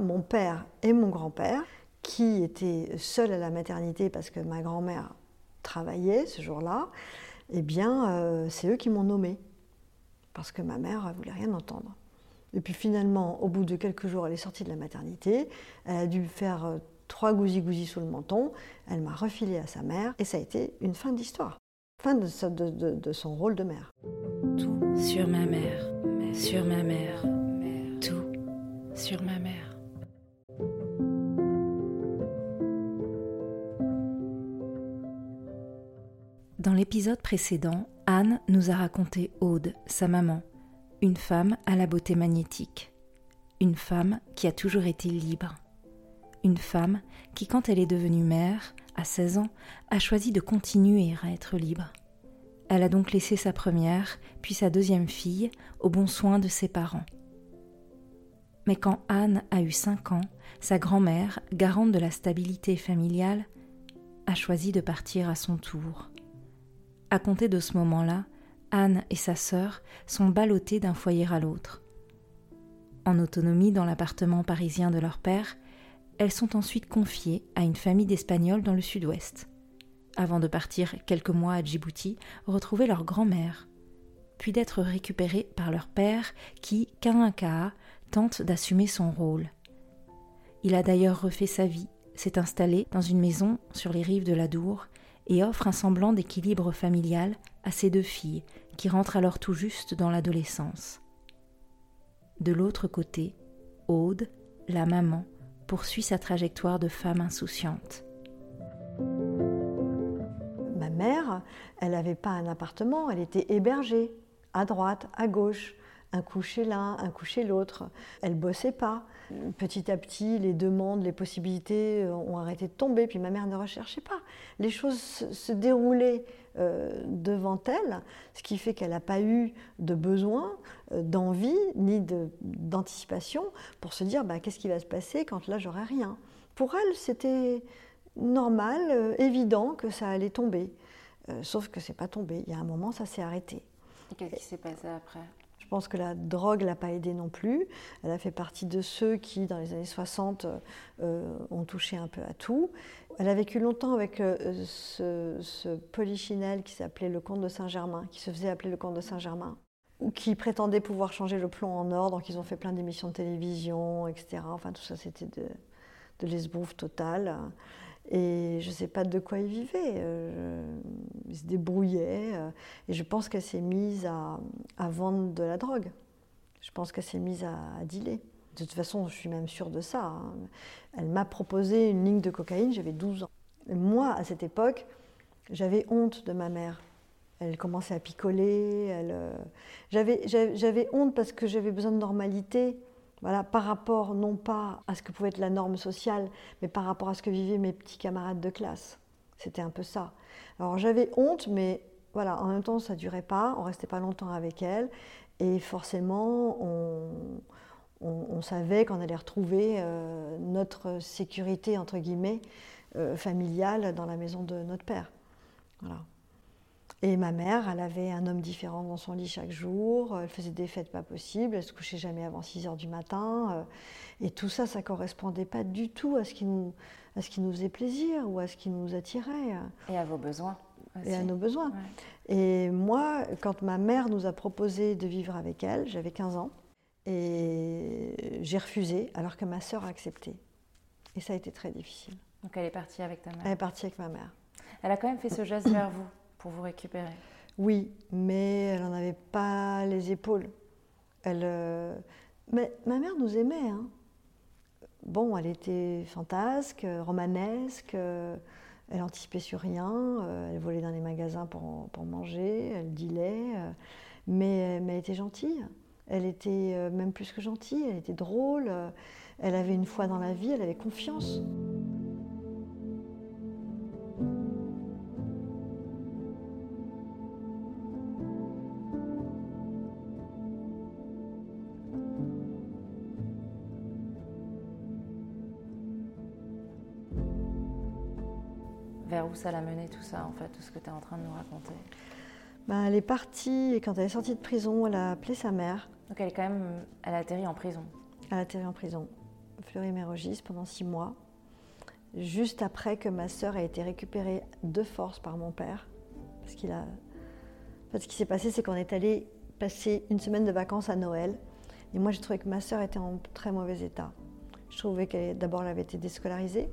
Mon père et mon grand-père, qui étaient seuls à la maternité parce que ma grand-mère travaillait ce jour-là, eh bien, euh, c'est eux qui m'ont nommé. Parce que ma mère ne voulait rien entendre. Et puis finalement, au bout de quelques jours, elle est sortie de la maternité. Elle a dû faire euh, trois gousi-gousi sous le menton. Elle m'a refilé à sa mère. Et ça a été une fin d'histoire. Fin de, son rôle de mère. Tout sur ma mère, sur ma mère, tout sur ma mère. Dans l'épisode précédent, Anne nous a raconté Aude, sa maman, une femme à la beauté magnétique, une femme qui a toujours été libre, une femme qui, quand elle est devenue mère, à 16 ans, a choisi de continuer à être libre. Elle a donc laissé sa première, puis sa deuxième fille, au bon soin de ses parents. Mais quand Anne a eu 5 ans, sa grand-mère, garante de la stabilité familiale, a choisi de partir à son tour. À compter de ce moment-là, Anne et sa sœur sont ballottées d'un foyer à l'autre. En autonomie dans l'appartement parisien de leur père, elles sont ensuite confiées à une famille d'Espagnols dans le sud-ouest, avant de partir quelques mois à Djibouti retrouver leur grand-mère, puis d'être récupérées par leur père qui, Kainkaa, tente d'assumer son rôle. Il a d'ailleurs refait sa vie, s'est installé dans une maison sur les rives de la Dour et offre un semblant d'équilibre familial à ses deux filles, qui rentrent alors tout juste dans l'adolescence. De l'autre côté, Aude, la maman, poursuit sa trajectoire de femme insouciante. Ma mère, elle n'avait pas un appartement, elle était hébergée, à droite, à gauche un coup chez l'un, un coup chez l'autre. Elle bossait pas. Petit à petit, les demandes, les possibilités euh, ont arrêté de tomber, puis ma mère ne recherchait pas. Les choses se déroulaient euh, devant elle, ce qui fait qu'elle n'a pas eu de besoin, euh, d'envie, ni d'anticipation pour se dire bah, qu'est-ce qui va se passer quand là j'aurai rien. Pour elle, c'était normal, évident que ça allait tomber. sauf que c'est pas tombé. Il y a un moment, ça s'est arrêté. Qu'est-ce qui s'est passé après? Pense que la drogue l'a pas aidée non plus. Elle a fait partie de ceux qui, dans les années 60, euh, ont touché un peu à tout. Elle a vécu longtemps avec euh, ce, ce, polichinelle qui s'appelait le comte de Saint-Germain, qui se faisait appeler le comte de Saint-Germain, ou qui prétendait pouvoir changer le plomb en or. Donc ils ont fait plein d'émissions de télévision, etc. Enfin tout ça, c'était de, de l'esbrouf total. Et je ne sais pas de quoi il vivait. Euh, il se débrouillait. Euh, et je pense qu'elle s'est mise à, vendre de la drogue. Je pense qu'elle s'est mise à, dealer. De toute façon, je suis même sûre de ça. Hein. Elle m'a proposé une ligne de cocaïne, j'avais 12 ans. moi, à cette époque, j'avais honte de ma mère. Elle commençait à picoler. Euh, j'avais honte parce que j'avais besoin de normalité voilà, par rapport non pas à ce que pouvait être la norme sociale, mais par rapport à ce que vivaient mes petits camarades de classe. C'était un peu ça. Alors j'avais honte, mais voilà, en même temps ça durait pas, on restait pas longtemps avec elle, et forcément on, savait qu'on allait retrouver euh, notre sécurité entre guillemets euh, familiale dans la maison de notre père. Voilà. Et ma mère, elle avait un homme différent dans son lit chaque jour, elle faisait des fêtes pas possibles, elle se couchait jamais avant 6 heures du matin. Euh, et tout ça, ça correspondait pas du tout à ce qui nous, à ce qui nous faisait plaisir ou à ce qui nous attirait. Et à vos besoins. Et à nos besoins. Et moi, quand ma mère nous a proposé de vivre avec elle, j'avais 15 ans, et j'ai refusé alors que ma sœur a accepté. Et ça a été très difficile. Donc elle est partie avec ta mère Elle est partie avec ma mère. Elle a quand même fait ce geste vers vous pour vous récupérer Oui, mais elle n'en avait pas les épaules. Elle, euh, Mais ma mère nous aimait. Hein. Bon, elle était fantasque, romanesque, euh, elle anticipait sur rien, euh, elle volait dans les magasins pour, pour manger, elle dealait, mais, mais elle était gentille. Elle était même plus que gentille, elle était drôle, elle avait une foi dans la vie, elle avait confiance. Ça l'a mené tout ça, en fait, tout ce que tu es en train de nous raconter ben, Elle est partie, et quand elle est sortie de prison, elle a appelé sa mère. Donc elle est quand même, elle a atterri en prison Elle a atterri en prison. Fleury-Mérogis pendant six mois, juste après que ma sœur a été récupérée de force par mon père. Parce qu'il a. En fait, ce qui s'est passé, c'est qu'on est allé passer une semaine de vacances à Noël. Et moi, j'ai trouvé que ma sœur était en très mauvais état. Je trouvais qu'elle, d'abord, elle avait été déscolarisée.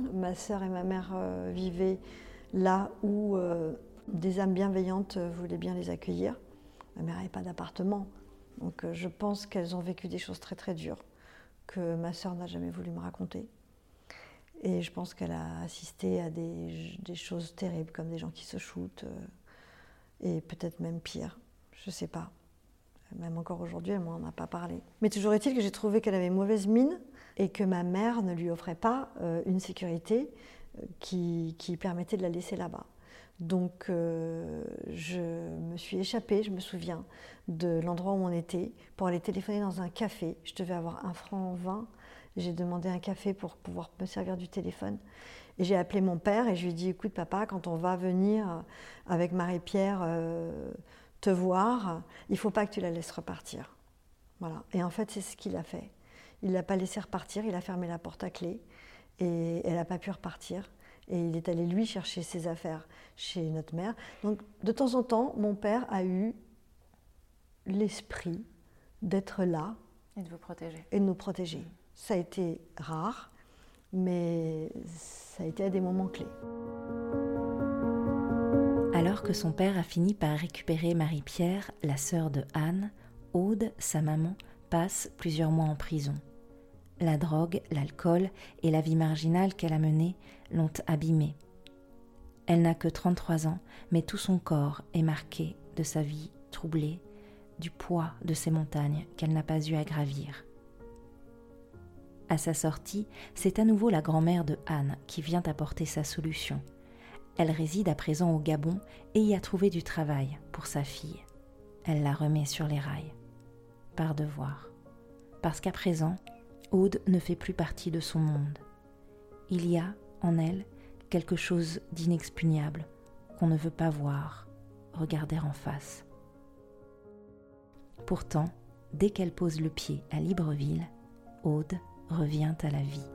Ma sœur et ma mère euh, vivaient là où euh, des âmes bienveillantes euh, voulaient bien les accueillir. Ma mère n'avait pas d'appartement. Donc je pense qu'elles ont vécu des choses très très dures que ma sœur n'a jamais voulu me raconter. Et je pense qu'elle a assisté à des, choses terribles, comme des gens qui se shootent, et peut-être même pire, je ne sais pas. Même encore aujourd'hui, elle m'en a pas parlé. Mais toujours est-il que j'ai trouvé qu'elle avait mauvaise mine et que ma mère ne lui offrait pas euh, une sécurité euh, qui, permettait de la laisser là-bas. Donc euh, je me suis échappée, je me souviens, de l'endroit où on était pour aller téléphoner dans un café. Je devais avoir un franc 20. J'ai demandé un café pour pouvoir me servir du téléphone. Et j'ai appelé mon père et je lui ai dit, écoute papa, quand on va venir avec Marie-Pierre te voir, il faut pas que tu la laisses repartir. Voilà. Et en fait, c'est ce qu'il a fait. Il l'a pas laissé repartir, il a fermé la porte à clé et elle n'a pas pu repartir. Et il est allé lui chercher ses affaires chez notre mère. Donc de temps en temps, mon père a eu l'esprit d'être là. Et de vous protéger. Et de nous protéger. Ça a été rare, mais ça a été à des moments clés. Alors que son père a fini par récupérer Marie-Pierre, la sœur de Anne, Aude, sa maman, passe plusieurs mois en prison. La drogue, l'alcool et la vie marginale qu'elle a menée l'ont abîmée. Elle n'a que 33 ans, mais tout son corps est marqué de sa vie troublée, du poids de ces montagnes qu'elle n'a pas eu à gravir. À sa sortie, c'est à nouveau la grand-mère de Anne qui vient apporter sa solution – elle réside à présent au Gabon et y a trouvé du travail pour sa fille. Elle la remet sur les rails. Par devoir. Parce qu'à présent, Aude ne fait plus partie de son monde. Il y a, en elle, quelque chose d'inexpugnable qu'on ne veut pas voir, regarder en face. Pourtant, dès qu'elle pose le pied à Libreville, Aude revient à la vie.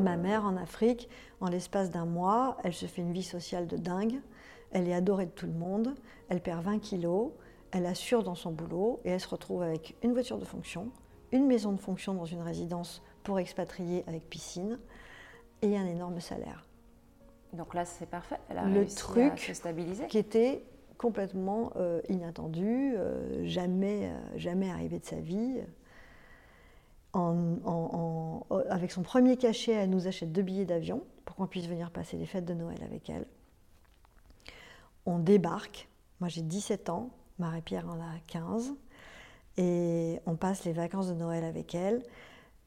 Ma mère en Afrique, en l'espace d'un mois, elle se fait une vie sociale de dingue. Elle est adorée de tout le monde. Elle perd 20 kilos. Elle assure dans son boulot et elle se retrouve avec une voiture de fonction, une maison de fonction dans une résidence pour expatrier avec piscine et un énorme salaire. Donc là, c'est parfait. Elle a le truc à se stabiliser. qui était complètement euh, inattendu, euh, jamais, euh, jamais arrivé de sa vie avec son premier cachet, elle nous achète deux billets d'avion pour qu'on puisse venir passer les fêtes de Noël avec elle. On débarque, moi j'ai 17 ans, Marie-Pierre en a 15, et on passe les vacances de Noël avec elle.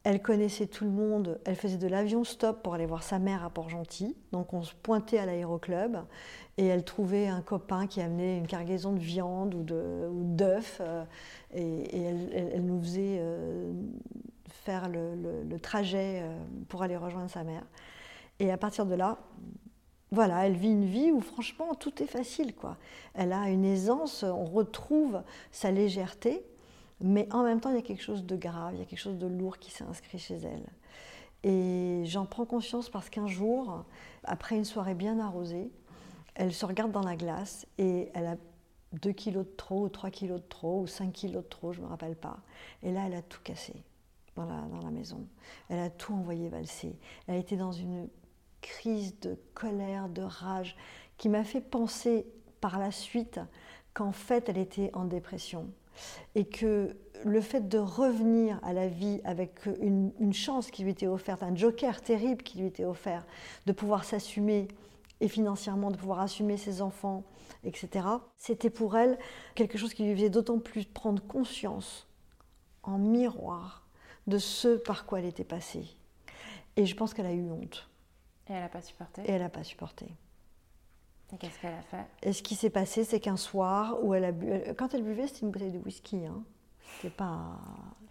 Elle connaissait tout le monde, elle faisait de l'avion stop pour aller voir sa mère à Port-Gentil. Donc on se pointait à l'aéroclub et elle trouvait un copain qui amenait une cargaison de viande ou d'œufs euh, et, elle, nous faisait euh, faire le, trajet euh, pour aller rejoindre sa mère. Et à partir de là, voilà, elle vit une vie où franchement tout est facile. quoi. Elle a une aisance, on retrouve sa légèreté, mais en même temps il y a quelque chose de grave, il y a quelque chose de lourd qui s'est inscrit chez elle. Et j'en prends conscience parce qu'un jour, après une soirée bien arrosée, elle se regarde dans la glace et elle a 2 kilos de trop, ou 3 kilos de trop, ou 5 kilos de trop, je ne me rappelle pas. Et là, elle a tout cassé dans la, dans la maison. Elle a tout envoyé valser. Elle a été dans une crise de colère, de rage, qui m'a fait penser par la suite qu'en fait elle était en dépression et que le fait de revenir à la vie avec une, une, chance qui lui était offerte, un joker terrible qui lui était offert, de pouvoir s'assumer et financièrement, de pouvoir assumer ses enfants, etc., c'était pour elle quelque chose qui lui faisait d'autant plus prendre conscience en miroir de ce par quoi elle était passée. Et je pense qu'elle a eu honte. Et elle n'a pas supporté Et elle n'a pas supporté. Et qu'est-ce qu'elle a fait? Et ce qui s'est passé, c'est qu'un soir où elle a bu, quand elle buvait, c'était une bouteille de whisky. Hein. C'était pas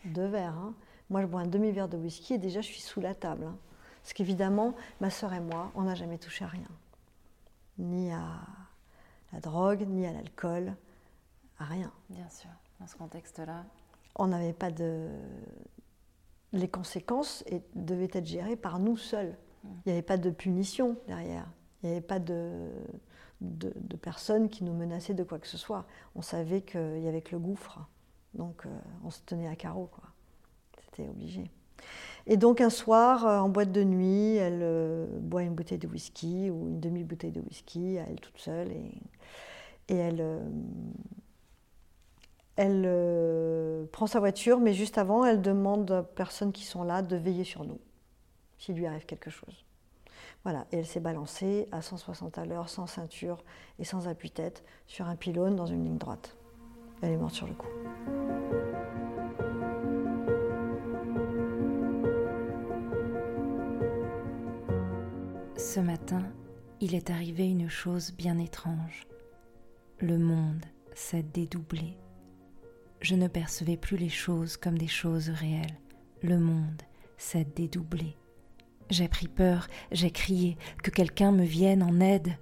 deux verres. Hein. Moi, je bois un demi-verre de whisky et déjà, je suis sous la table. Hein. Parce qu'évidemment, ma sœur et moi, on n'a jamais touché à rien. Ni à la drogue, ni à l'alcool, à rien. Bien sûr, dans ce contexte-là. on n'avait pas de. Les conséquences devaient être gérées par nous seuls. Il n'y avait pas de punition derrière. Il n'y avait pas de, de, personnes qui nous menaçaient de quoi que ce soit. On savait qu'il y avait que le gouffre. Donc euh, on se tenait à carreau. C'était obligé. Et donc un soir, euh, en boîte de nuit, elle euh, boit une bouteille de whisky ou une demi-bouteille de whisky, elle toute seule, et, et elle, elle prend sa voiture, mais juste avant, elle demande aux personnes qui sont là de veiller sur nous, s'il lui arrive quelque chose. Voilà, et elle s'est balancée à 160 à l'heure, sans ceinture et sans appui-tête, sur un pylône dans une ligne droite. Elle est morte sur le coup. Ce matin, il est arrivé une chose bien étrange. Le monde s'est dédoublé. Je ne percevais plus les choses comme des choses réelles. Le monde s'est dédoublé. J'ai pris peur, j'ai crié, que quelqu'un me vienne en aide.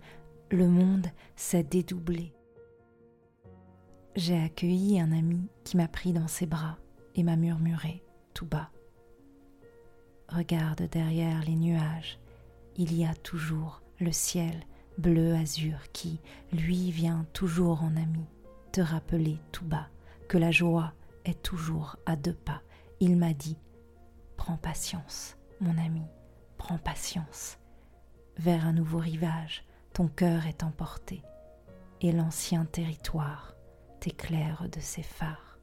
Le monde s'est dédoublé. J'ai accueilli un ami qui m'a pris dans ses bras et m'a murmuré tout bas. Regarde derrière les nuages, il y a toujours le ciel bleu azur qui, lui, vient toujours en ami, te rappeler tout bas que la joie est toujours à deux pas. Il m'a dit Prends patience, mon ami prends patience. Vers un nouveau rivage, ton cœur est emporté, et l'ancien territoire t'éclaire de ses phares.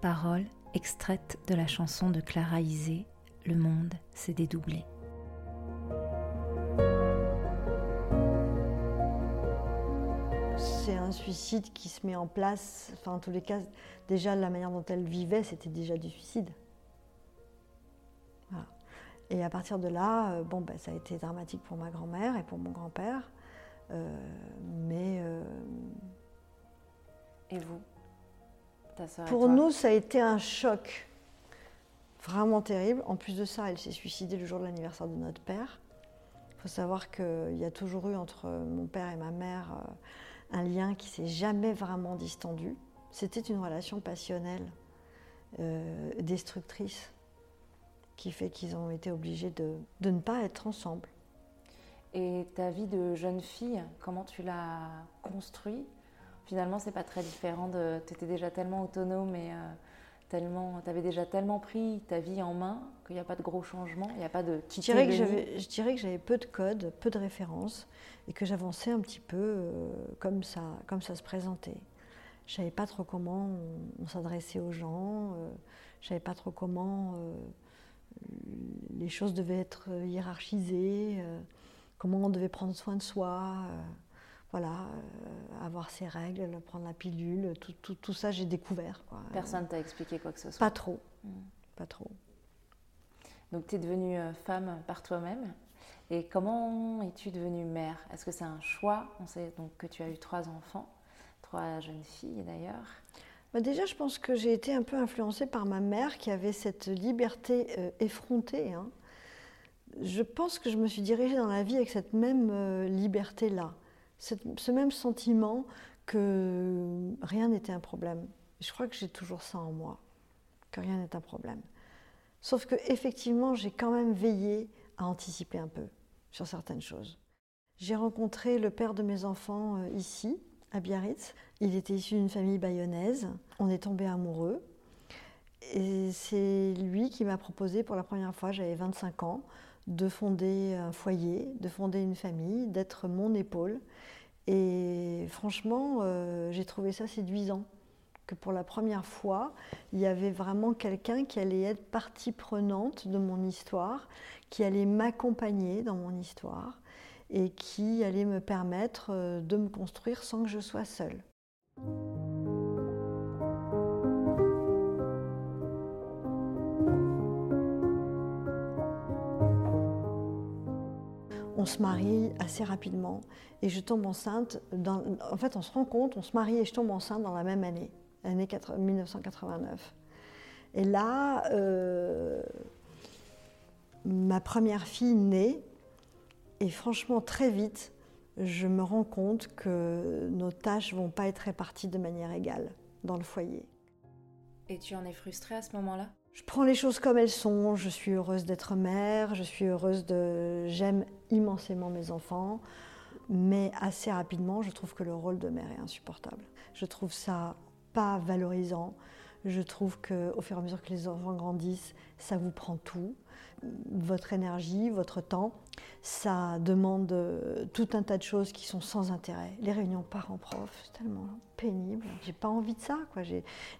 Parole extraite de la chanson de Clara Isé, Le monde s'est dédoublé. C'est un suicide qui se met en place, enfin en tous les cas, déjà la manière dont elle vivait, c'était déjà du suicide. Et à partir de là, euh, bon, ben, ça a été dramatique pour ma grand-mère et pour mon grand-père. Euh, mais. Euh, et vous? Pour nous, ça a été un choc vraiment terrible. En plus de ça, elle s'est suicidée le jour de l'anniversaire de notre père. Il faut savoir qu'il y a toujours eu entre mon père et ma mère un lien qui s'est jamais vraiment distendu. C'était une relation passionnelle, destructrice qui fait qu'ils ont été obligés de, de, ne pas être ensemble. Et ta vie de jeune fille, comment tu l'as construit? Finalement, c'est pas très différent de. Tu étais déjà tellement autonome et euh, tellement. Tu avais déjà tellement pris ta vie en main qu'il n'y a pas de gros changements, il n'y a pas de. Je dirais, que je dirais que j'avais peu de codes, peu de références et que j'avançais un petit peu euh, comme, ça, comme ça se présentait. Je savais pas trop comment on, s'adressait aux gens, euh, je savais pas trop comment les choses devaient être hiérarchisées, euh, comment on devait prendre soin de soi, euh, voilà, euh, avoir ses règles, prendre la pilule, tout, tout, ça j'ai découvert. Quoi. Personne t'a expliqué quoi que ce soit Pas trop, hmm. pas trop. Donc tu es devenue femme par toi-même. Et comment es-tu devenue mère? Est-ce que c'est un choix? On sait donc que tu as eu trois enfants, trois jeunes filles d'ailleurs. Bah, déjà, je pense que j'ai été un peu influencée par ma mère qui avait cette liberté euh, effrontée. Hein. Je pense que je me suis dirigée dans la vie avec cette même euh, liberté-là, ce même sentiment que rien n'était un problème. Je crois que j'ai toujours ça en moi, que rien n'est un problème. Sauf que effectivement, j'ai quand même veillé à anticiper un peu sur certaines choses. J'ai rencontré le père de mes enfants euh, ici, à Biarritz. Il était issu d'une famille bayonnaise. On est tombé amoureux. Et c'est lui qui m'a proposé pour la première fois, j'avais 25 ans, de fonder un foyer, de fonder une famille, d'être mon épaule. Et franchement, euh, j'ai trouvé ça séduisant. Que pour la première fois, il y avait vraiment quelqu'un qui allait être partie prenante de mon histoire, qui allait m'accompagner dans mon histoire et qui allait me permettre euh, de me construire sans que je sois seule. On se marie assez rapidement et je tombe enceinte. en fait, on se rend compte, on se marie et je tombe enceinte dans la même année, l'année 1989. Et là, euh, ma première fille naît et franchement, très vite, je me rends compte que nos tâches vont pas être réparties de manière égale dans le foyer. Et tu en es frustrée à ce moment-là? Je prends les choses comme elles sont. Je suis heureuse d'être mère. Je suis heureuse de. J'aime immensément mes enfants. Mais assez rapidement, je trouve que le rôle de mère est insupportable. Je trouve ça pas valorisant. Je trouve qu'au fur et à mesure que les enfants grandissent, ça vous prend tout votre énergie, votre temps. Ça demande euh, tout un tas de choses qui sont sans intérêt. Les réunions parents-prof, c'est tellement pénible. J'ai pas envie de ça. Quoi.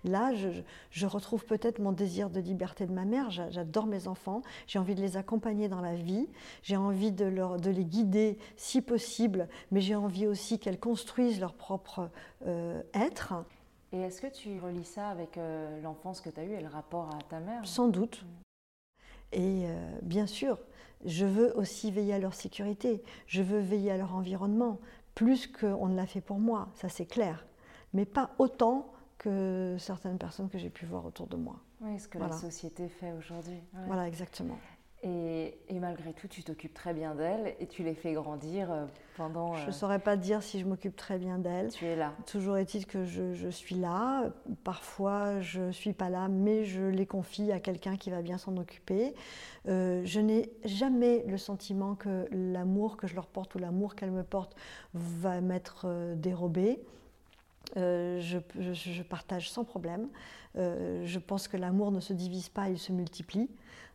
Là, je, je retrouve peut-être mon désir de liberté de ma mère. J'adore mes enfants. J'ai envie de les accompagner dans la vie. J'ai envie de, les guider si possible, mais j'ai envie aussi qu'elles construisent leur propre euh, être. Et est-ce que tu relis ça avec euh, l'enfance que tu as eue et le rapport à ta mère? Sans doute. Et euh, bien sûr, je veux aussi veiller à leur sécurité, je veux veiller à leur environnement, plus qu'on ne l'a fait pour moi, ça c'est clair, mais pas autant que certaines personnes que j'ai pu voir autour de moi. Oui, ce que la société fait aujourd'hui. Voilà, exactement. Et, malgré tout, tu t'occupes très bien d'elle et tu les fais grandir euh, pendant. Je ne euh, saurais pas dire si je m'occupe très bien d'elle. Tu es là. Toujours est-il que je, suis là. Parfois, je ne suis pas là, mais je les confie à quelqu'un qui va bien s'en occuper. Euh, je n'ai jamais le sentiment que l'amour que je leur porte ou l'amour qu'elles me portent va m'être dérobé. je, je, partage sans problème. je pense que l'amour ne se divise pas, il se multiplie.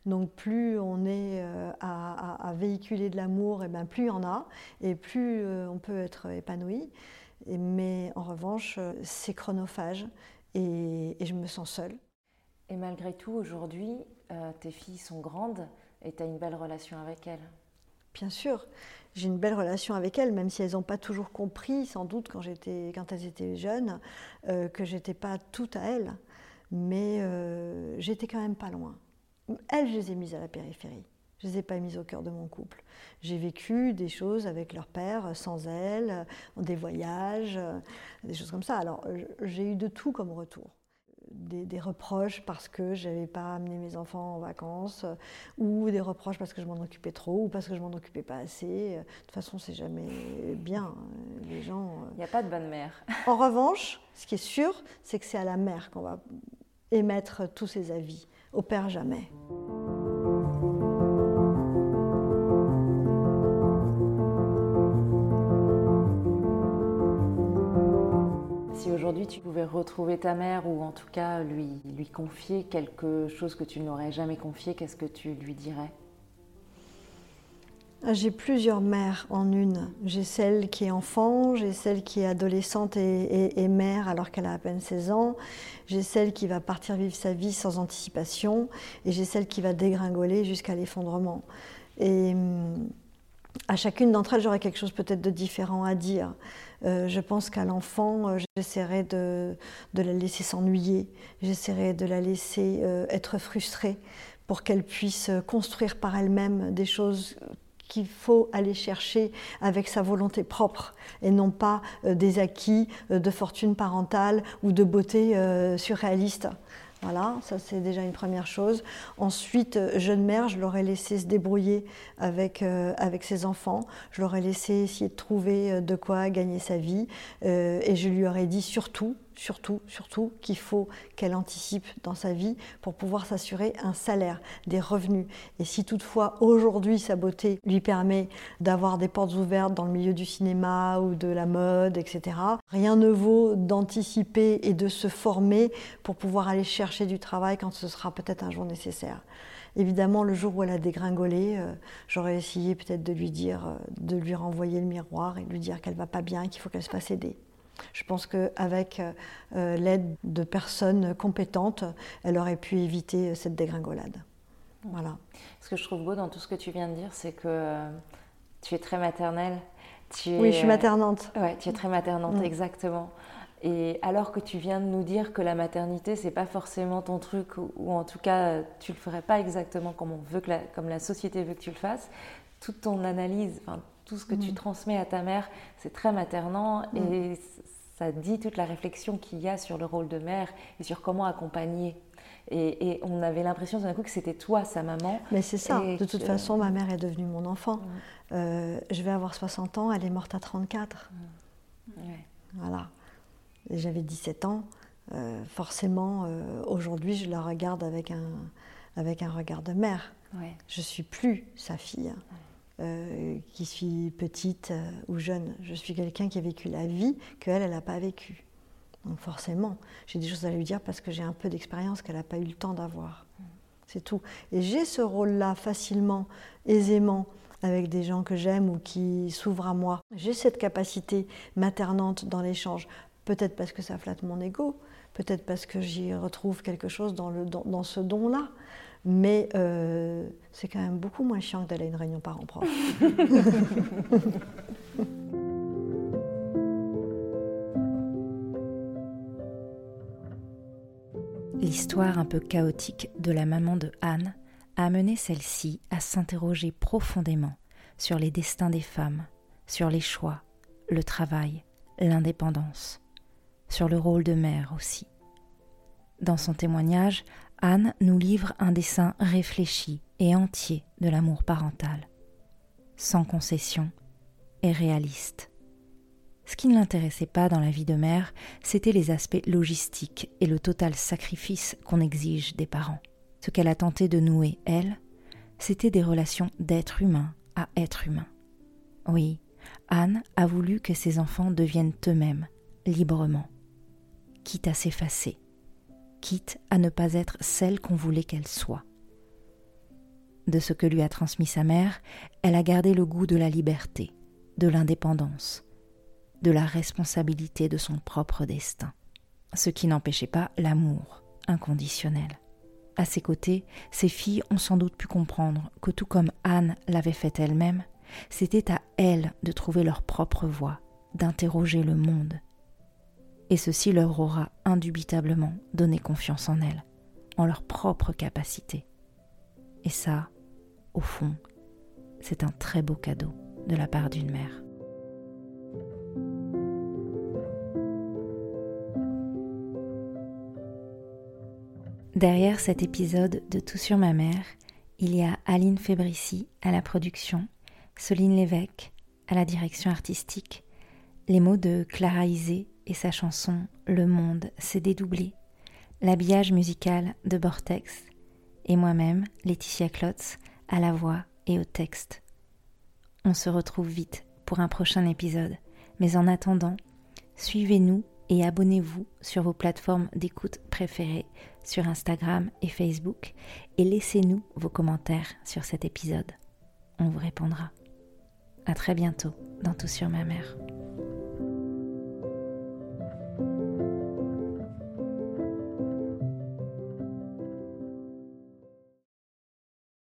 Donc plus on est euh, à, véhiculer de l'amour, et eh ben plus il y en a, et plus euh, on peut être épanoui. mais en revanche, euh, c'est chronophage et, je me sens seule. Et malgré tout, aujourd'hui, tes filles sont grandes et tu as une belle relation avec elles. Bien sûr, j'ai une belle relation avec elles, même si elles n'ont pas toujours compris, sans doute, quand, quand elles étaient jeunes, que j'étais pas tout à elles. Mais j'étais quand même pas loin. Elles, je les ai mises à la périphérie. Je ne les ai pas mises au cœur de mon couple. J'ai vécu des choses avec leur père sans elles, des voyages, des choses comme ça. Alors, j'ai eu de tout comme retour. Des, reproches parce que je n'avais pas amené mes enfants en vacances, ou des reproches parce que je m'en occupais trop, ou parce que je m'en occupais pas assez. De toute façon, c'est jamais bien. Les gens. Il n'y a pas de bonne mère. en revanche, ce qui est sûr, c'est que c'est à la mère qu'on va émettre tous ces avis au père jamais. Si aujourd'hui tu pouvais retrouver ta mère ou en tout cas lui, lui confier quelque chose que tu n'aurais jamais confié, qu'est-ce que tu lui dirais? J'ai plusieurs mères en une. J'ai celle qui est enfant, j'ai celle qui est adolescente et, mère alors qu'elle a à peine 16 ans, j'ai celle qui va partir vivre sa vie sans anticipation, et j'ai celle qui va dégringoler jusqu'à l'effondrement. Et hum, à chacune d'entre elles, j'aurais quelque chose peut-être de différent à dire. Euh, je pense qu'à l'enfant, euh, j'essaierai de, la laisser s'ennuyer, j'essaierai de la laisser euh, être frustrée pour qu'elle puisse construire par elle-même des choses qu'il faut aller chercher avec sa volonté propre et non pas euh, des acquis euh, de fortune parentale ou de beauté euh, surréaliste. Voilà, ça c'est déjà une première chose. Ensuite, jeune mère, je l'aurais laissé se débrouiller avec, avec ses enfants. Je l'aurais laissé essayer de trouver de quoi gagner sa vie. et je lui aurais dit surtout, surtout, surtout qu'il faut qu'elle anticipe dans sa vie pour pouvoir s'assurer un salaire, des revenus. Et si toutefois aujourd'hui sa beauté lui permet d'avoir des portes ouvertes dans le milieu du cinéma ou de la mode, etc., rien ne vaut d'anticiper et de se former pour pouvoir aller chercher du travail quand ce sera peut-être un jour nécessaire. Évidemment, le jour où elle a dégringolé, euh, j'aurais essayé peut-être de lui dire, euh, de lui renvoyer le miroir et de lui dire qu'elle va pas bien qu'il faut qu'elle se fasse aider. Je pense qu'avec euh, l'aide de personnes compétentes, elle aurait pu éviter cette dégringolade. Voilà. Ce que je trouve beau dans tout ce que tu viens de dire, c'est que euh, tu es très maternelle. oui, je suis maternante. Oui, tu es très maternante, mm. exactement. Et alors que tu viens de nous dire que la maternité, c'est pas forcément ton truc, ou, en tout cas, tu le ferais pas exactement comme on veut que la, comme la société veut que tu le fasses, toute ton analyse, tout ce que tu mm. transmets à ta mère, c'est très maternant mm. et ça dit toute la réflexion qu'il y a sur le rôle de mère et sur comment accompagner. Et, on avait l'impression d'un coup que c'était toi, sa maman. Mais c'est ça. de toute façon, ma mère est devenue mon enfant. Euh, je vais avoir 60 ans, elle est morte à 34. Voilà. J'avais 17 ans. Euh, forcément, euh, aujourd'hui, je la regarde avec un, avec un regard de mère. Je suis plus sa fille, euh, qui suis petite ou jeune. Je suis quelqu'un qui a vécu la vie qu'elle, elle n'a pas vécue. Donc forcément, j'ai des choses à lui dire parce que j'ai un peu d'expérience qu'elle n'a pas eu le temps d'avoir. C'est tout. Et j'ai ce rôle-là facilement, aisément, avec des gens que j'aime ou qui s'ouvrent à moi. J'ai cette capacité maternante dans l'échange. Peut-être parce que ça flatte mon ego, peut-être parce que j'y retrouve quelque chose dans, le, dans, ce don-là. Mais euh, c'est quand même beaucoup moins chiant que d'aller à une réunion parents-prof. L'histoire un peu chaotique de la maman de Anne a amené celle-ci à s'interroger profondément sur les destins des femmes, sur les choix, le travail, l'indépendance sur le rôle de mère aussi. Dans son témoignage, Anne nous livre un dessin réfléchi et entier de l'amour parental, sans concession et réaliste. Ce qui ne l'intéressait pas dans la vie de mère, c'était les aspects logistiques et le total sacrifice qu'on exige des parents. Ce qu'elle a tenté de nouer, elle, c'était des relations d'être humain à être humain. Oui, Anne a voulu que ses enfants deviennent eux-mêmes, librement quitte à s'effacer, quitte à ne pas être celle qu'on voulait qu'elle soit. De ce que lui a transmis sa mère, elle a gardé le goût de la liberté, de l'indépendance, de la responsabilité de son propre destin, ce qui n'empêchait pas l'amour inconditionnel. À ses côtés, ses filles ont sans doute pu comprendre que tout comme Anne l'avait fait elle-même, c'était à elles de trouver leur propre voie, d'interroger le monde, et ceci leur aura indubitablement donné confiance en elles, en leur propre capacité. Et ça, au fond, c'est un très beau cadeau de la part d'une mère. Derrière cet épisode de Tout sur ma mère, il y a Aline Fébrici à la production, Soline Lévesque à la direction artistique, les mots de Clara Isé et sa chanson Le monde s'est dédoublé, l'habillage musical de Bortex et moi-même, Laetitia Klotz, à la voix et au texte. On se retrouve vite pour un prochain épisode, mais en attendant, suivez-nous et abonnez-vous sur vos plateformes d'écoute préférées, sur Instagram et Facebook, et laissez-nous vos commentaires sur cet épisode. On vous répondra. À très bientôt dans Tout sur ma mère.